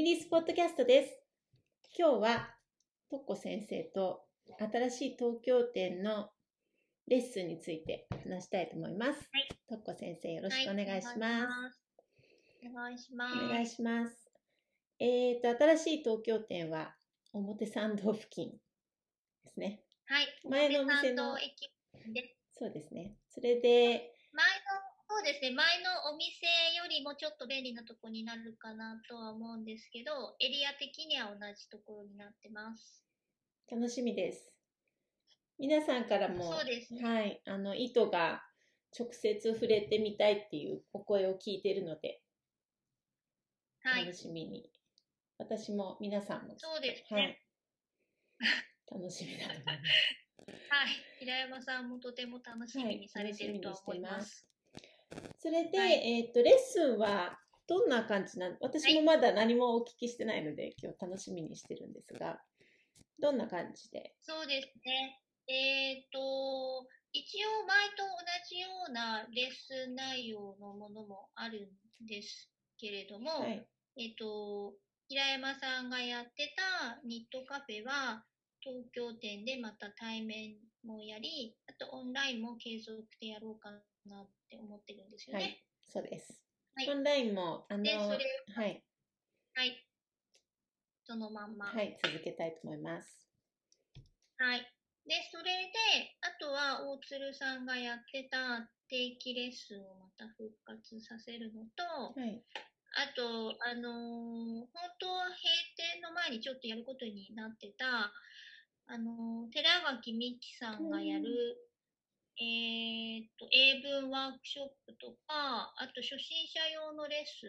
ミリースポッドキャストです。今日は、とっこ先生と新しい東京店のレッスンについて話したいと思います。はいとっこ先生、よろしくお願いします。お願いします。お願いします。えっ、と、新しい東京店は表参道付近ですね。はい。前のお店のそうですね。それで、そうですね、前のお店よりもちょっと便利なとこになるかなとは思うんですけど、エリア的には同じところになってます。楽しみです。皆さんからも、そうですね。はい、あの、糸が直接触れてみたいっていうお声を聞いているので、はい楽。しみに。私も皆さんも、そうですはね。い。楽しみだと思います。はい。平山さんもとても楽しみにされてるとは思います。それで、はいえっ、と、レッスンはどんな感じなの私もまだ何もお聞きしてないので、今日楽しみにしてるんですが、どんな感じで？そうですね。えっ、と、一応前と同じようなレッスン内容のものもあるんですけれども、はい。えっ、と、平山さんがやってたニットカフェは、東京店でまた対面もやり、あとオンラインも継続でやろうかなって思ってるんですよね。はい。そうです。はいオンラインも、あの、で、それ、はい。はい。そのまんま。はい、続けたいと思います。はい。で、それで、あとは大鶴さんがやってた定期レッスンをまた復活させるのと、はい。あと、あのー本当は閉店の前にちょっとやることになってた、あのー寺脇美希さんがやる、えーっと、英文ワークショップとか、あと初心者用のレッス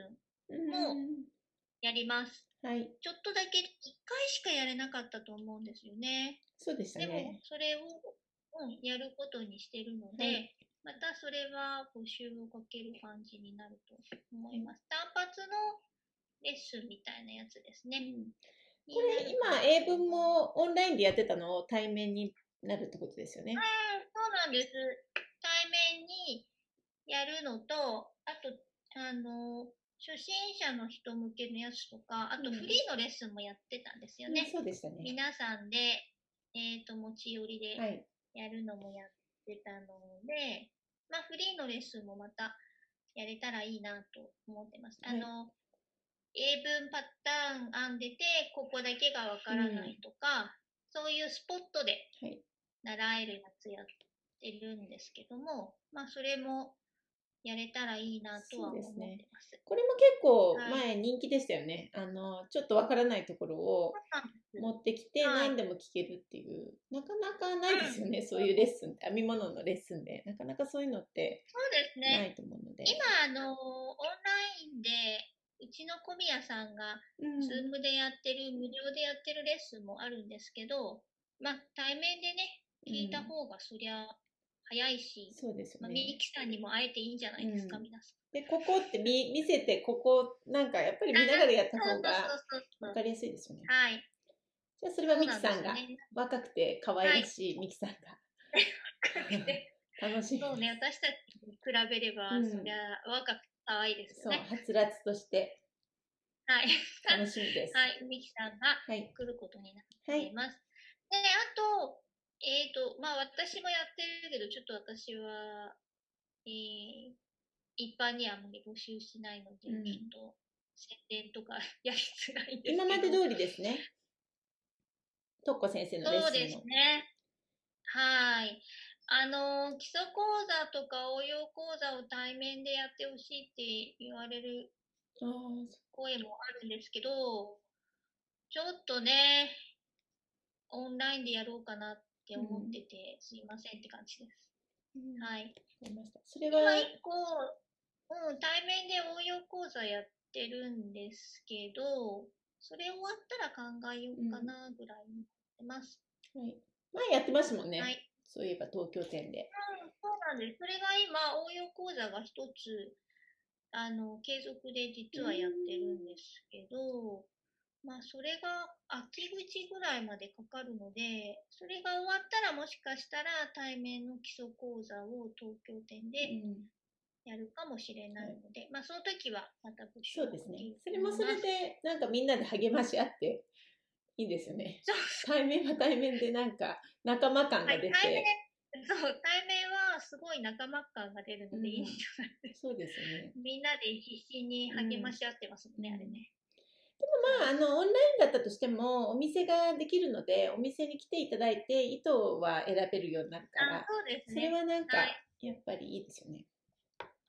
ンもうんやります。はい。ちょっとだけ1回しかやれなかったと思うんですよね。そうでしたでもね。、それを、うん、やることにしてるので、はいまたそれは募集をかける感じになると思います。単発のレッスンみたいなやつですね。これ今、英文もオンラインでやってたの？を対面になるってことですよね。うん、そうなんです。対面にやるのと、あと、あの、初心者の人向けのやつとか、あとうんフリーのレッスンもやってたんですよね。そうでしたね。皆さんで、えっ、と、持ち寄りではい。やるのもやってたので、まあ、フリーのレッスンもまたやれたらいいなと思ってます。はいあの、英文パターン編んでて、ここだけがわからないとか、そういうスポットではい。習えるやつやってるんですけども、まあ、それもやれたらいいなとは思ってます。これも結構はい前人気でしたよね。あの、ちょっとわからないところを持ってきてはい何でも聞けるっていう、なかなかないですよね。そういうレッスン編み物のレッスンで。なかなかそういうのってそうですね。ないと思うので。今、あの、オンラインで、うちの小宮さんがうん。ズームでやってる、無料でやってるレッスンもあるんですけど、まあ、対面でね、聞いた方がそりゃ早いし、そうですよまあ、ね。ミキさんにも会えていいんじゃないですか、うん。皆さん。で、ここって見見せて、ここ、なんかやっぱり見ながらやった方がそうそうそうわかりやすいですよね。はい。じゃあそれはミキさんが若くて可愛らしいミキさんが。楽しみそうね、私たちに比べれば、うん。そりゃ若くて可愛いですそう。はつらつとしてはい。楽しみです。はい、ミキさんがはい。来ることになっはい。ています。で、あと、えっ、と、まあ私もやってるけど、ちょっと私は、えー、一般にはあんまり募集しないので、うんちょっと宣伝とか やりづらいんですけど。今まで通りですね。とっこ先生のレッスンそうですね。はい。あの、基礎講座とか応用講座を対面でやってほしいって言われる声もあるんですけど、ちょっとね、オンラインでやろうかなって思ってて、すいませんって感じです。あ、はい。わかりました。それ今は、一個、うん、対面で応用講座やってるんですけど、それ終わったら考えようかなぐらいになってます。はい、前やってましたもんね。はい。そういえば東京店で。うん、そうなんです。それが今、応用講座が一つ、あの、継続で実はやってるんですけど、まあ、それが秋口ぐらいまでかかるので、それが終わったらもしかしたら対面の基礎講座を東京店でうんやるかもしれないので、まあその時はまたそうですね。それもそれで、なんかみんなで励まし合って、いいですよね。対面は対面でなんか仲間感が出て、はい対面そう対面はすごい仲間感が出るのでいいんじゃないですか、そうですよね。みんなで必死に励まし合ってますもんね、うんあれね。でもまあ、あの、オンラインだったとしても、お店ができるので、お店に来ていただいて、糸は選べるようになるかあら、そうですそれね。はなんかはい、やっぱりいいですよね。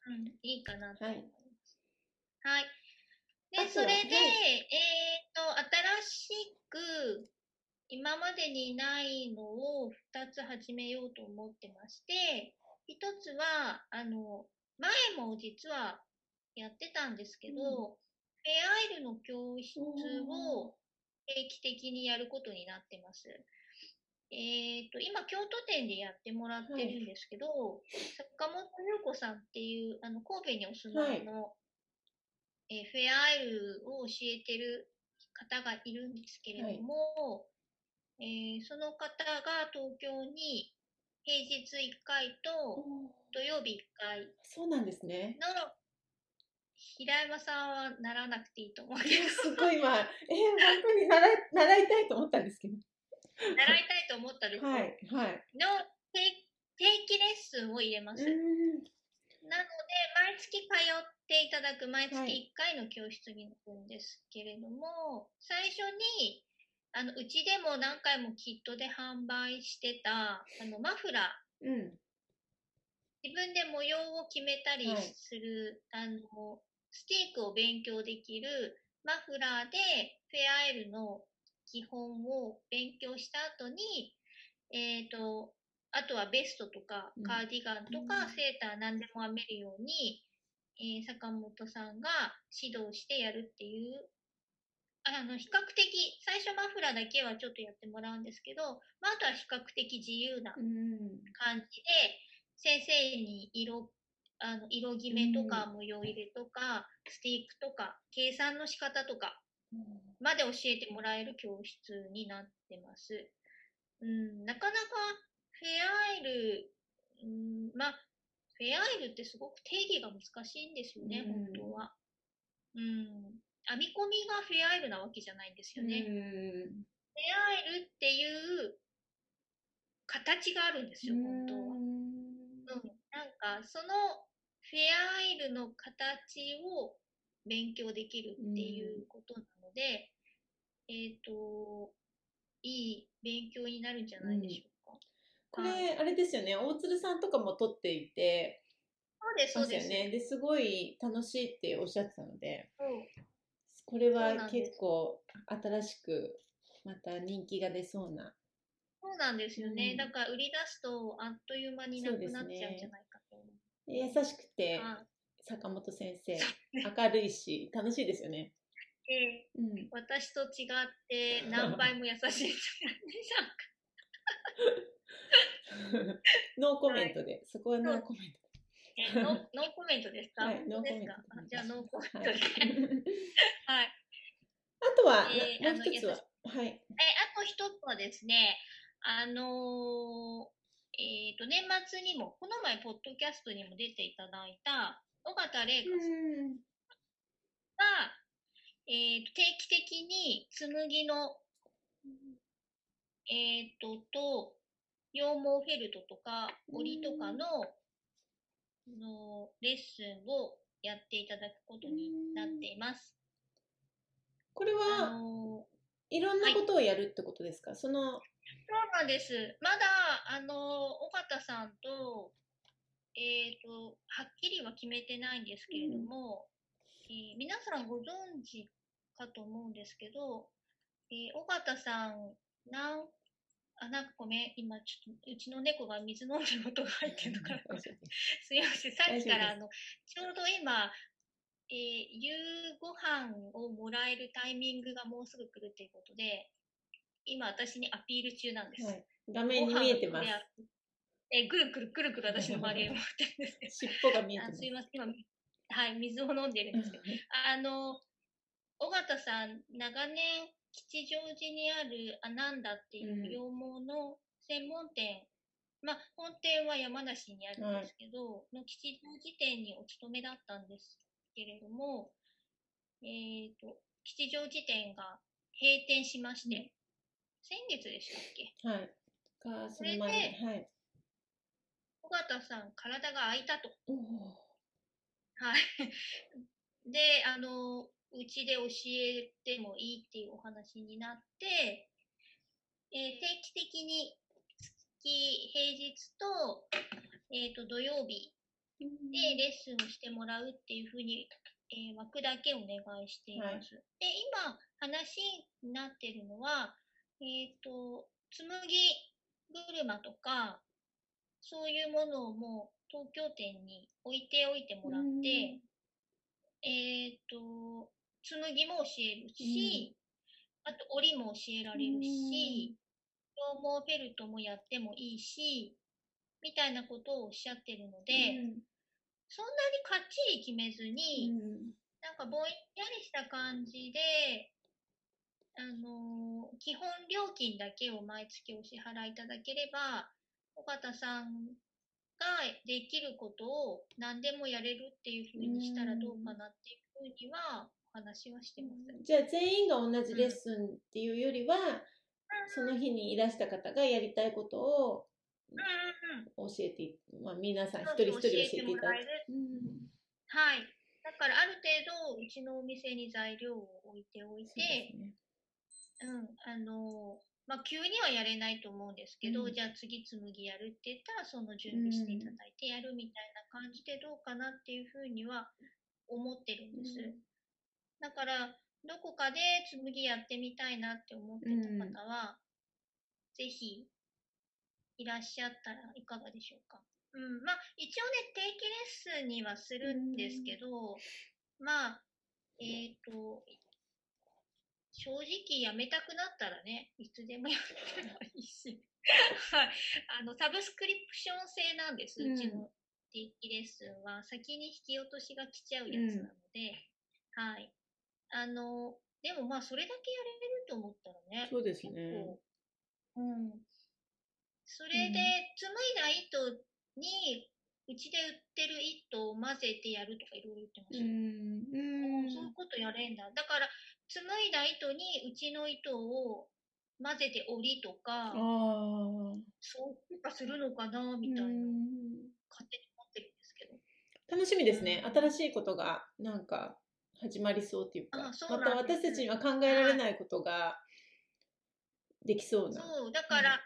うん、いいかなとはい思います。はい。で、あとはそれで、はいえっ、と、新しく、今までにないのを2つ始めようと思ってまして、1つは、あの、前も実はやってたんですけど、うん。フェアアイルの教室を定期的にやることになってます。えっ、と、今、京都店でやってもらってるんですけど、坂本優子さんっていう、あの、神戸にお住まいの、えーフェアアイルを教えてる方がいるんですけれども、えーその方が東京に平日1回と土曜日1回そうなんですね。の平山さんはならなくていいと思うけど、すごい今、えー、本当に習い習いたいと思ったんですけど。習いたいと思ったんですよ。はい、はい。の定定期レッスンを入れます。なので、毎月通っていただく毎月はい1回の教室になるんですけれども、最初に、あの、うちでも何回もキットで販売してた、あの、マフラー、うん。自分で模様を決めたりはい。する、あの、スティークを勉強できるマフラーでフェアアイルの基本を勉強した後に、えっ、と、あとはベストとかうんカーディガンとうんかセーター何でも編めるように、えー坂本さんが指導してやるっていう、あの、比較的、最初マフラーだけはちょっとやってもらうんですけど、まあ、あとは比較的自由なうん。感じで、先生に色、あの、色決めとか模様入れとか、スティックとか、計算の仕方とかまで教えてもらえる教室になってます。うん、なかなかフェアアイル、うん、まあ、フェアアイルってすごく定義が難しいんですよね、うん本当は。うん。編み込みがフェアアイルなわけじゃないんですよね。うん。フェアアイルっていう形があるんですよ、本当は。うん、なんかそのフェアアイルの形を勉強できるっていうことなので、えっ、と、いい勉強になるんじゃないでしょうか。こはいれ、あれですよね。大鶴さんとかも撮っていて、そうです、そうですよね。で、すごい楽しいっておっしゃってたので、そうこれは結構新しく、また人気が出そうな。そうなんですよね。うんだから売り出すとあっという間になくなっちゃうんじゃないかと思う。優しくて、はい坂本先生、明るいし、楽しいですよね。でうん。私と違って何倍も優しいんじゃないでしょうか。ノーコメントで、そこはノーコメント。えノーノーコメントですか、はい、本ノーコメントじゃあノーコメントで。はい はい。あとは、えーなもう一つは、はい。え、あと一つはですね、あのーえっ、と、年末にも、この前、ポッドキャストにも出ていただいた、尾形玲香さんん。が、えっ、と、定期的に、紬の、えっ、と、と、羊毛フェルトとか、織とかの、のレッスンをやっていただくことになっています。これあは、のーいろんなことをやるってことですか、その、そうなんです。まだ、あの、尾形さんと、えっ、と、はっきりは決めてないんですけれども、えー皆さんご存知かと思うんですけど、えー尾形さん、なん、あ、なんかごめん、今ちょっと、うちの猫が水飲んでる音が入ってるのかな。す。すいません、さっきから大あの、ちょうど今、えー夕ご飯をもらえるタイミングがもうすぐ来るということで、今私にアピール中なんです。はい、画面に見えてます。えーぐるぐるぐるぐる私の周りを回ってるんです。け ど尻尾が見えてます。あすいません、今、はい、水を飲んでるんですけど、あの、尾形さん、長年、吉祥寺にあるアナンダっていううん羊毛の専門店まあ、本店は山梨にあるんですけど、の吉祥寺店にお勤めだったんですけれども、えっ、と、吉祥寺店が閉店しまして、先月でしたっけ？はい。か、その前に。はい。尾形さん、体が空いたと。はい。で、あの、うちで教えてもいいっていうお話になって、えー定期的に月、平日と、えっ、と、土曜日でレッスンをしてもらうっていうふうに、えー枠だけお願いしています。で、今、話になってるのは、えっ、と、紬車とか、そういうものをもう東京店に置いておいてもらって、えっ、と、紬も教えるし、あと折りも教えられるし、羊毛フェルトもやってもいいし、みたいなことをおっしゃってるので、そんなにかっちり決めずに、なんかぼんやりした感じで、あのー基本料金だけを毎月お支払いいただければ、尾形さんができることを何でもやれるっていうふうにしたらどうかなっていうふうにはお話はしてます。じゃあ全員が同じレッスンっていうよりは、その日にいらした方がやりたいことをうんうんうん。教えてい、まあ、皆さん一人一人教えていただく。らえる。うんはい。だからある程度、うちのお店に材料を置いておいて、うん、あのまあ、急にはやれないと思うんですけど、うんじゃあ次紬やるって言ったら、その準備していただいてやるみたいな感じでどうかなっていうふうには思ってるんです。うんだから、どこかで紬やってみたいなって思ってた方は、ぜひいらっしゃったらいかがでしょうか。うん、まあ一応ね、定期レッスンにはするんですけど、まあ、えっ、と、正直やめたくなったらね、いつでもやってもいいし。はい。あの、サブスクリプション制なんです、うんうちの定期レッスンは。先に引き落としが来ちゃうやつなので、はい。あの、でもまあ、それだけやれると思ったらね、そうですね。うん。それで、紡いだ糸に、うちで売ってる糸を混ぜてやるとかいろいろ言ってまうした。ん。そういうことやれんだ。だから、紡いだ糸にうちの糸を混ぜて織りとか、ああ。そうとかするのかな、みうたいな、ん勝手に思ってるんですけど。楽しみですね。うん新しいことがなんか始まりそうっていうか、また私たちには考えられないことができそうな。そう、だから、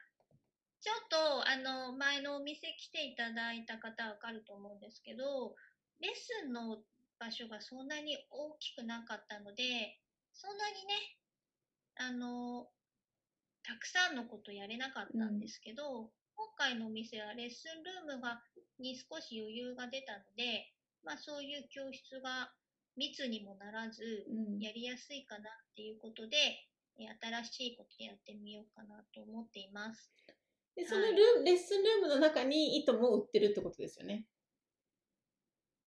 ちょっと、あの、前のお店来ていただいた方はわかると思うんですけど、レッスンの場所がそんなに大きくなかったので、そんなにね、あの、たくさんのことやれなかったんですけど、今回のお店はレッスンルームが、に少し余裕が出たので、まあそういう教室が密にもならず、うんやりやすいかなっていうことで、えー新しいことやってみようかなと思っています。でそのルーム、レッスンルームの中に糸も売ってるってことですよね？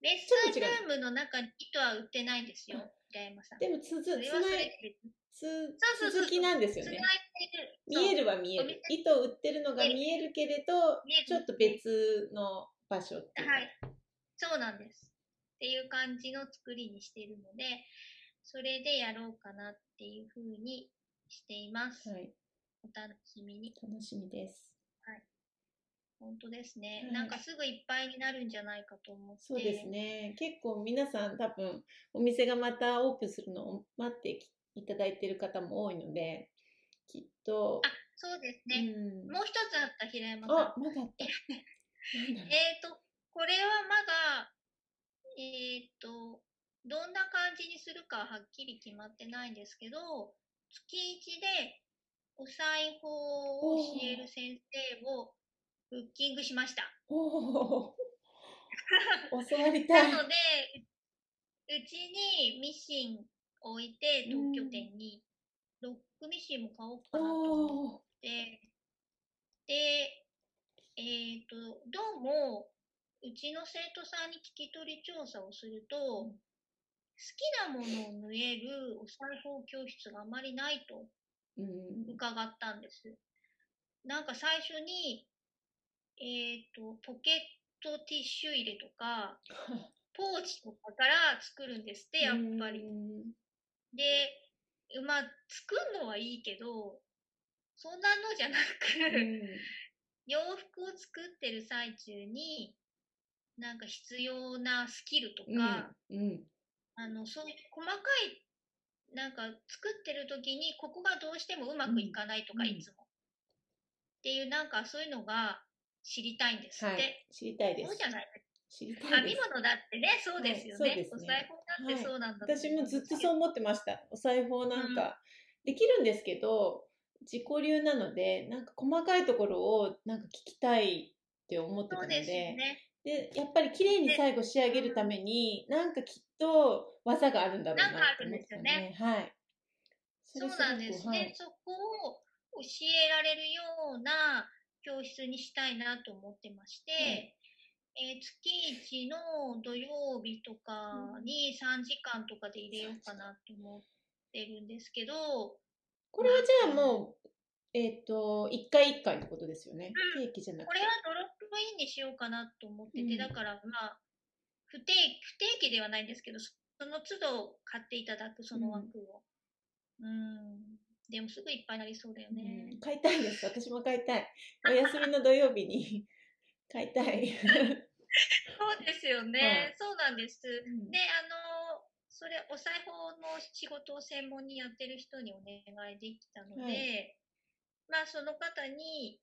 レッスンルームの中に糸は売ってないんですよ、平山さん。でもつづつそれはそれないでつ続きなんですよね。見えるは見えおる。店糸を売ってるのが見えるけれどちょっと別の場所。はい。そうなんです。っていう感じの作りにしているので、それでやろうかなっていうふうにしています。はい。お楽しみに。楽しみです。本当ですね、はいなんかすぐいっぱいになるんじゃないかと思って。そうですね。結構皆さん多分お店がまたオープンするのを待ってきいただいている方も多いので、きっと、あ、そうですね。うん、もう一つあった、平山さん。あ、まだあった。えっ、と、これはまだ、えっ、と、どんな感じにするかははっきり決まってないんですけど、月1でお裁縫を教える先生をブッキングしました。おー 教わりたい。なので、ううちにミシン置いて東京店にロックミシンも買おうかなと思っおーで、で、えっ、と、どうも、うちの生徒さんに聞き取り調査をすると、好きなものを縫えるお裁縫教室があまりないとうん、伺ったんです。なんか最初に、えっ、と、ポケットティッシュ入れとか、ポーチとかから作るんですって、やっぱり。うんで、まあ、作るのはいいけど、そんなのじゃなく、うん洋服を作ってる最中に、なんか必要なスキルとか、うんあの、そういう細かい、なんか作ってる時に、ここがどうしてもうまくいかないとか、うんいつも。っていう、なんかそういうのが知りたいんですって。はい、知りたいですそうじ。ゃない知りたいです。編み物だってね、そうですよね。はいねお裁縫だってそうなんだと思私もずっとそう思ってました。お裁縫なんか、できるんですけど、自己流なので、なんか細かいところをなんか聞きたいって思ってたので、そうですよね。でやっぱり綺麗に最後仕上げるために、なんかきっと技があるんだろうなって思ってたね。はい。そうれすごくなんですね、はいそこを教えられるような教室にしたいなと思ってまして、はいえー月1の土曜日とかに3時間とかで入れようかなと思ってるんですけど、これはじゃあもう、えっ、と、一回一回ってことですよね。うん定期じゃなくて。これはドロップインにしようかなと思ってて、うん。だからまあ不定不定期ではないんですけどその都度買っていただくその枠を。うん。でもすぐいっぱいになりそうだよね、うん。買いたいです。私も買いたい。お休みの土曜日に 買いたい。そうですよね、はい。そうなんです、ん。であのそれお裁縫の仕事を専門にやってる人にお願いできたので、はい。まあその方に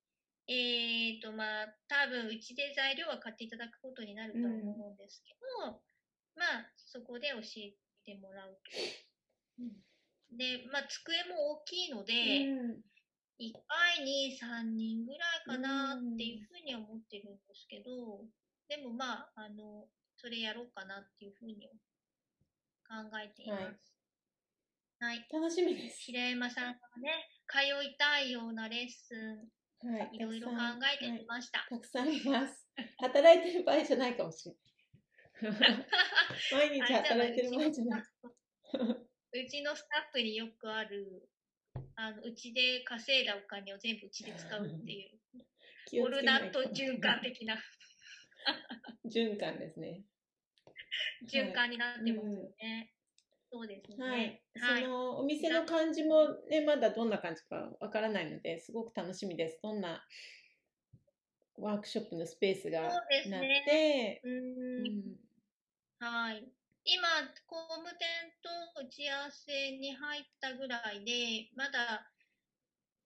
えっ、とまあ多分うちで材料は買っていただくことになると思うんですけど、まあそこで教えてもらうと。で、まあ机も大きいので、うん1回に3人ぐらいかなっていうふうには思ってるんですけど、でもまあ、あの、それやろうかなっていうふうに考えています。はい。楽しみです。平山さんがね、通いたいようなレッスン、はい。いろいろ考えてみました。たくさんあります。働いてる場合じゃないかもしれない。毎日働いてる場合じゃない。うちのスタッフによくある、あのうちで稼いだお金を全部うちで使うっていう、オルナット循環的な循環ですね。循環になってますよね。そうですね。はい。はいそのお店の感じもね、まだどんな感じかわからないので、すごく楽しみです。どんなワークショップのスペースがそうですなっねて、うーうんんはい。今、工務店と打ち合わせに入ったぐらいで、まだ、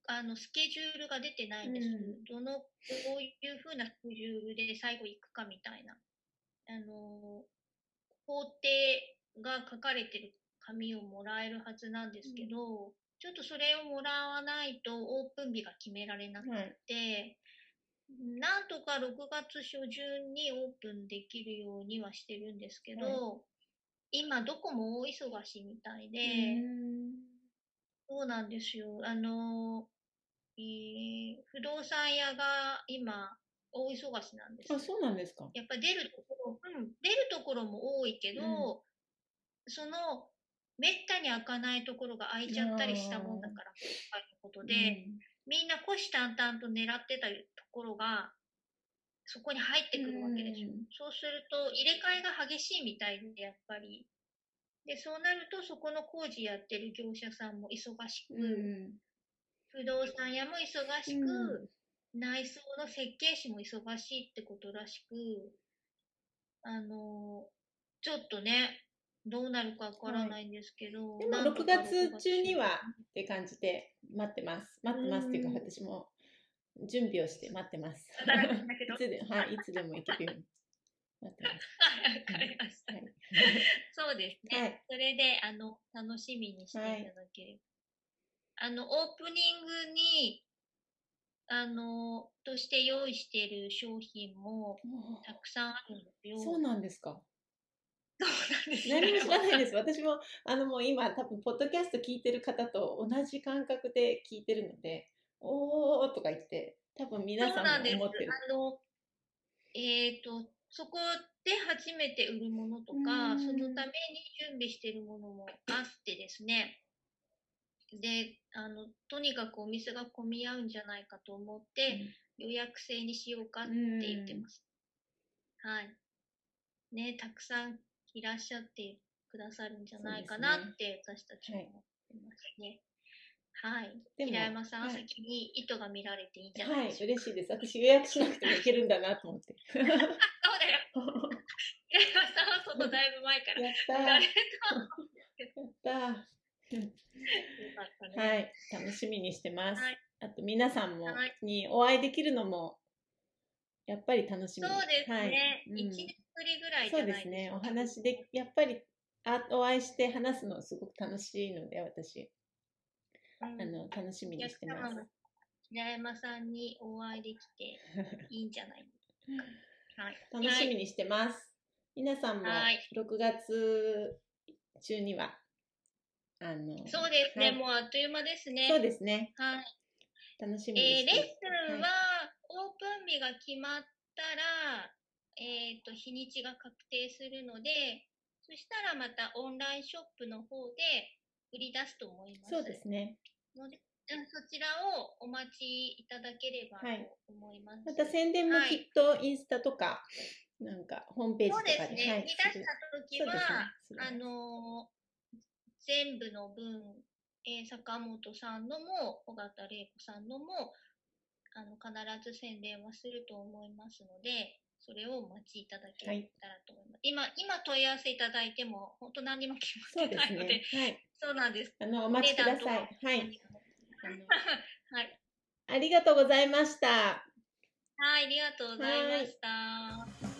あの、スケジュールが出てないんです。うんどの、どういうふうなスケジュールで最後行くかみたいな。あの、工程が書かれてる紙をもらえるはずなんですけど、ちょっとそれをもらわないとオープン日が決められなくはい。て、なんとか6月初旬にオープンできるようにはしてるんですけど、今どこも大忙しいみたいで、うんそうなんですよ。あの、えー不動産屋が今大忙しなんですよあ、そうなんですか。やっぱ出るところ、うん、出るところも多いけど、その、めったに開かないところが開いちゃったりしたもんだから、今回のことで、みんな虎視眈々と狙ってたところが、そこに入ってくるわけですよ。うんそうすると、入れ替えが激しいみたいで、やっぱり。で、そうなると、そこの工事やってる業者さんも忙しく、うん。うん不動産屋も忙しく、うん内装の設計士も忙しいってことらしく、あの、ちょっとね、どうなるかわからないんですけど、でも6なんとか月中にはって感じで待ってます。待ってますっていうか、うん私も準備をして待ってます。いつで、はい、いつでも行けるように待ってます。はい、わかりました。はい。そうですね。はいそれで、あの、楽しみにしていただければ。あの、オープニングに、あの、として用意している商品もたくさんあるんですよ。そうなんですか。何も知らないです。私も、あのもう今、多分、ポッドキャスト聞いてる方と同じ感覚で聞いてるので、おーとか言って、多分皆さん。も思ってる。あの、えっ、と、そこで初めて売るものとか、うんそのために準備しているものもあってですね。で、あの、とにかくお店が混み合うんじゃないかと思って、予約制にしようかって言ってます。はい。ね、たくさんいらっしゃってくださるんじゃないかなって私たちも思ってますね。はい。平山さん、はい先に意図が見られていいんじゃなはいい、でしょうか。嬉しいです。私予約しなくてもいけるんだなと思って。そうだよ。平山さんはそのだいぶ前から。やったやったー。よかったね。はい、楽しみにしてます。はいあと皆さんもはいにお会いできるのもやっぱり楽しみ。そうですね。はい一うん年ぶりぐらいじそうゃないですね。おでしょうか。話でやっぱりあお会いして話すのすごく楽しいので私うんあの楽しみにしてます。平山さんにお会いできて いいんじゃないはい。楽しみにしてます。皆さんもはい6月中にはあのそうですね、はいもうあっという間ですね。そうですね。はい。楽しみにえー、してレッスンはオープン日が決まったら、えっ、と、日にちが確定するので、そしたらまたオンラインショップの方で売り出すと思います。そうですね。ので、うんそちらをお待ちいただければとはい思います。また宣伝もはいきっとインスタとか、なんかホームページそうでとかで、すね。はい売り出した時は、ねあのー全部の分、えー坂本さんのも、尾形玲子さんのも、あの、必ず宣伝はすると思いますので、それをお待ちいただけたらと思います。今、今問い合わせいただいても、本当何にも決まってないので、ね。はい。そうなんです。あの、お待ちください。はい。はい。ありがとうございました。はい、ありがとうございました。